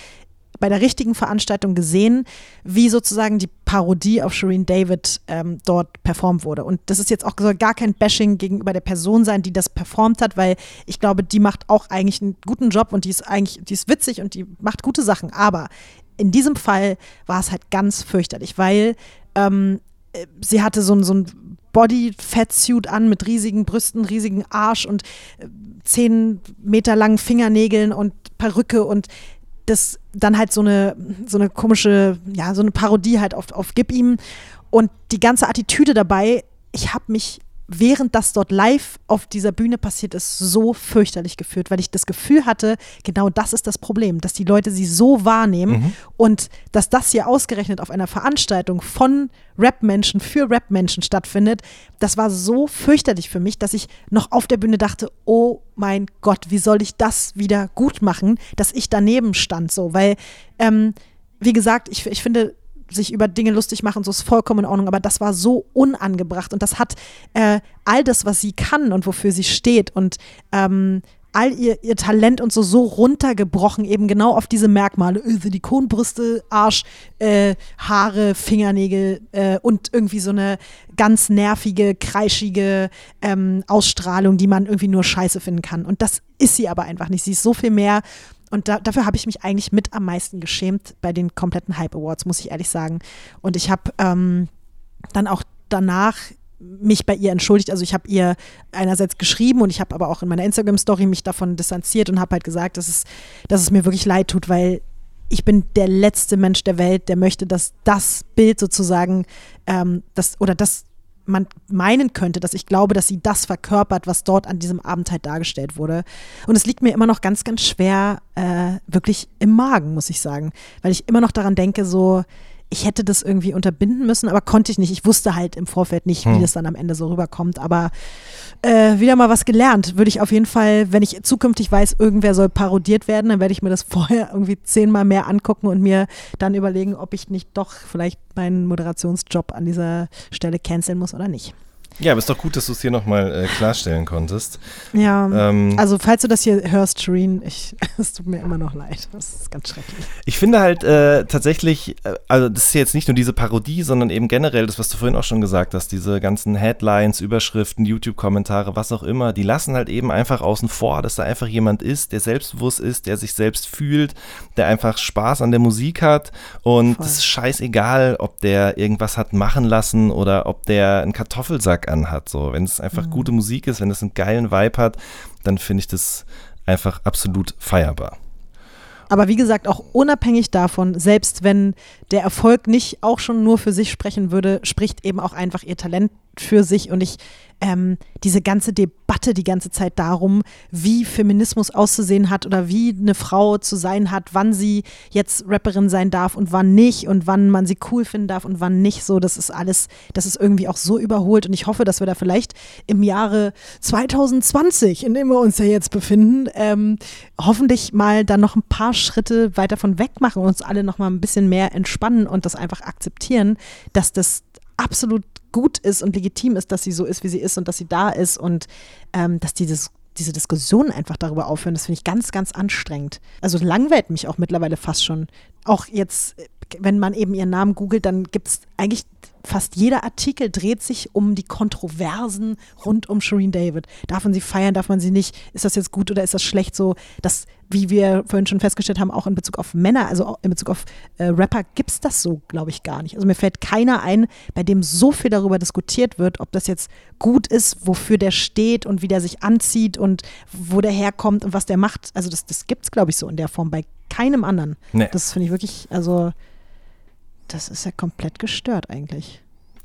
Speaker 1: bei der richtigen Veranstaltung gesehen, wie sozusagen die Parodie auf Shireen David ähm, dort performt wurde. Und das ist jetzt auch gar kein Bashing gegenüber der Person sein, die das performt hat, weil ich glaube, die macht auch eigentlich einen guten Job und die ist eigentlich, die ist witzig und die macht gute Sachen. Aber in diesem Fall war es halt ganz fürchterlich, weil ähm, äh, sie hatte so, so ein Body-Fat-Suit an mit riesigen Brüsten, riesigen Arsch und äh, zehn Meter langen Fingernägeln und Perücke und das dann halt so eine, so eine komische, ja, so eine Parodie halt auf, auf Gib ihm. Und die ganze Attitüde dabei, ich habe mich während das dort live auf dieser Bühne passiert ist, so fürchterlich gefühlt, weil ich das Gefühl hatte, genau das ist das Problem, dass die Leute sie so wahrnehmen mhm. und dass das hier ausgerechnet auf einer Veranstaltung von Rap-Menschen für Rap-Menschen stattfindet, das war so fürchterlich für mich, dass ich noch auf der Bühne dachte, oh mein Gott, wie soll ich das wieder gut machen, dass ich daneben stand so, weil, ähm, wie gesagt, ich, ich finde, sich über Dinge lustig machen, so ist vollkommen in Ordnung, aber das war so unangebracht und das hat äh, all das, was sie kann und wofür sie steht und ähm, all ihr, ihr Talent und so so runtergebrochen, eben genau auf diese Merkmale, Silikonbrüste, Arsch, äh, Haare, Fingernägel äh, und irgendwie so eine ganz nervige, kreischige ähm, Ausstrahlung, die man irgendwie nur scheiße finden kann. Und das ist sie aber einfach nicht. Sie ist so viel mehr und da, dafür habe ich mich eigentlich mit am meisten geschämt bei den kompletten Hype Awards, muss ich ehrlich sagen. Und ich habe ähm, dann auch danach mich bei ihr entschuldigt. Also ich habe ihr einerseits geschrieben und ich habe aber auch in meiner Instagram-Story mich davon distanziert und habe halt gesagt, dass es, dass es mir wirklich leid tut, weil ich bin der letzte Mensch der Welt, der möchte, dass das Bild sozusagen, ähm, das, oder das man meinen könnte, dass ich glaube, dass sie das verkörpert, was dort an diesem Abend halt dargestellt wurde. Und es liegt mir immer noch ganz, ganz schwer, äh, wirklich im Magen, muss ich sagen, weil ich immer noch daran denke, so, ich hätte das irgendwie unterbinden müssen, aber konnte ich nicht. Ich wusste halt im Vorfeld nicht, wie hm. das dann am Ende so rüberkommt. Aber äh, wieder mal was gelernt. Würde ich auf jeden Fall, wenn ich zukünftig weiß, irgendwer soll parodiert werden, dann werde ich mir das vorher irgendwie zehnmal mehr angucken und mir dann überlegen, ob ich nicht doch vielleicht meinen Moderationsjob an dieser Stelle canceln muss oder nicht.
Speaker 2: Ja, aber ist doch gut, dass du es hier nochmal äh, klarstellen konntest.
Speaker 1: Ja, ähm, also falls du das hier hörst, Shireen, ich, es tut mir immer noch leid. Das ist ganz schrecklich.
Speaker 2: Ich finde halt äh, tatsächlich, äh, also das ist jetzt nicht nur diese Parodie, sondern eben generell das, was du vorhin auch schon gesagt hast, diese ganzen Headlines, Überschriften, YouTube-Kommentare, was auch immer, die lassen halt eben einfach außen vor, dass da einfach jemand ist, der selbstbewusst ist, der sich selbst fühlt, der einfach Spaß an der Musik hat und es ist scheißegal, ob der irgendwas hat machen lassen oder ob der einen Kartoffelsack anhat. So, wenn es einfach mhm. gute Musik ist, wenn es einen geilen Vibe hat, dann finde ich das einfach absolut feierbar.
Speaker 1: Aber wie gesagt, auch unabhängig davon, selbst wenn der Erfolg nicht auch schon nur für sich sprechen würde, spricht eben auch einfach ihr Talent für sich. Und ich ähm, diese ganze Debatte die ganze Zeit darum, wie Feminismus auszusehen hat oder wie eine Frau zu sein hat, wann sie jetzt Rapperin sein darf und wann nicht und wann man sie cool finden darf und wann nicht. So, das ist alles, das ist irgendwie auch so überholt und ich hoffe, dass wir da vielleicht im Jahre 2020, in dem wir uns ja jetzt befinden, ähm, hoffentlich mal dann noch ein paar Schritte weiter von weg machen und uns alle noch mal ein bisschen mehr entspannen und das einfach akzeptieren, dass das absolut gut ist und legitim ist, dass sie so ist, wie sie ist und dass sie da ist und ähm, dass dieses diese Diskussionen einfach darüber aufhören, das finde ich ganz, ganz anstrengend. Also langweilt mich auch mittlerweile fast schon. Auch jetzt, wenn man eben ihren Namen googelt, dann gibt es eigentlich fast jeder Artikel dreht sich um die Kontroversen rund um Shireen David. Darf man sie feiern, darf man sie nicht? Ist das jetzt gut oder ist das schlecht? So, das, wie wir vorhin schon festgestellt haben, auch in Bezug auf Männer, also in Bezug auf äh, Rapper, gibt es das so, glaube ich, gar nicht. Also mir fällt keiner ein, bei dem so viel darüber diskutiert wird, ob das jetzt gut ist, wofür der steht und wie der sich anzieht und wo der herkommt und was der macht. Also das, das gibt es, glaube ich, so in der Form bei keinem anderen. Nee. Das finde ich wirklich, also das ist ja komplett gestört eigentlich.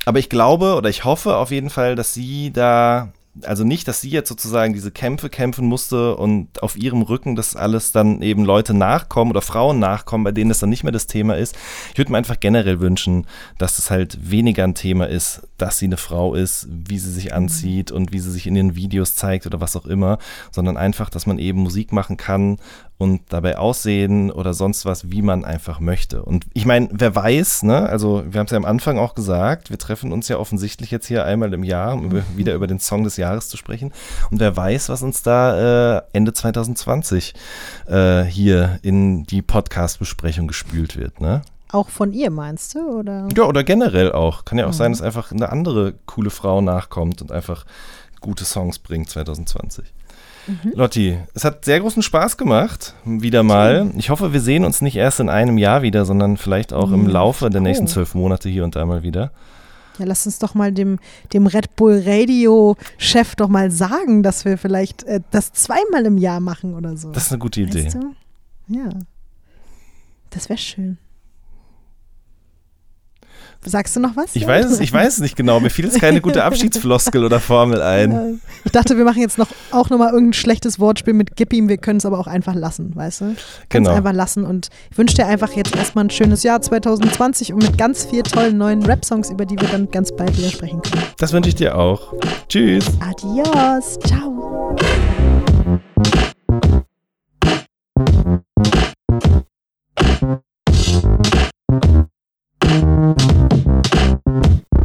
Speaker 2: Aber ich glaube oder ich hoffe auf jeden Fall, dass sie da also nicht, dass sie jetzt sozusagen diese Kämpfe kämpfen musste und auf ihrem Rücken das alles dann eben Leute nachkommen oder Frauen nachkommen, bei denen das dann nicht mehr das Thema ist. Ich würde mir einfach generell wünschen, dass es halt weniger ein Thema ist, dass sie eine Frau ist, wie sie sich anzieht und wie sie sich in den Videos zeigt oder was auch immer, sondern einfach, dass man eben Musik machen kann und dabei aussehen oder sonst was, wie man einfach möchte. Und ich meine, wer weiß, ne, also wir haben es ja am Anfang auch gesagt, wir treffen uns ja offensichtlich jetzt hier einmal im Jahr, um über, wieder über den Song des Jahres zu sprechen. Und wer weiß, was uns da äh, Ende 2020 äh, hier in die Podcast-Besprechung gespült wird, ne?
Speaker 1: Auch von ihr meinst du? Oder?
Speaker 2: Ja, oder generell auch. Kann ja auch mhm. sein, dass einfach eine andere coole Frau nachkommt und einfach gute Songs bringt 2020. Mhm. Lotti, es hat sehr großen Spaß gemacht, wieder mal. Ich hoffe, wir sehen uns nicht erst in einem Jahr wieder, sondern vielleicht auch im Laufe der nächsten zwölf Monate hier und da mal wieder.
Speaker 1: Ja, lass uns doch mal dem, dem Red Bull Radio-Chef doch mal sagen, dass wir vielleicht äh, das zweimal im Jahr machen oder so.
Speaker 2: Das ist eine gute Idee. Weißt du?
Speaker 1: Ja. Das wäre schön. Sagst du noch was?
Speaker 2: Ich weiß es, ich weiß es nicht genau. Mir fiel jetzt keine gute Abschiedsfloskel oder Formel ein.
Speaker 1: Ich dachte, wir machen jetzt noch auch nochmal irgendein schlechtes Wortspiel mit Gib ihm. Wir können es aber auch einfach lassen, weißt du? Können
Speaker 2: Genau.
Speaker 1: einfach lassen und ich wünsche dir einfach jetzt erstmal ein schönes Jahr 2020 und mit ganz vielen tollen neuen Rap-Songs, über die wir dann ganz bald wieder sprechen können.
Speaker 2: Das wünsche ich dir auch. Tschüss.
Speaker 1: Adios. Ciao.
Speaker 4: Thank Thank you.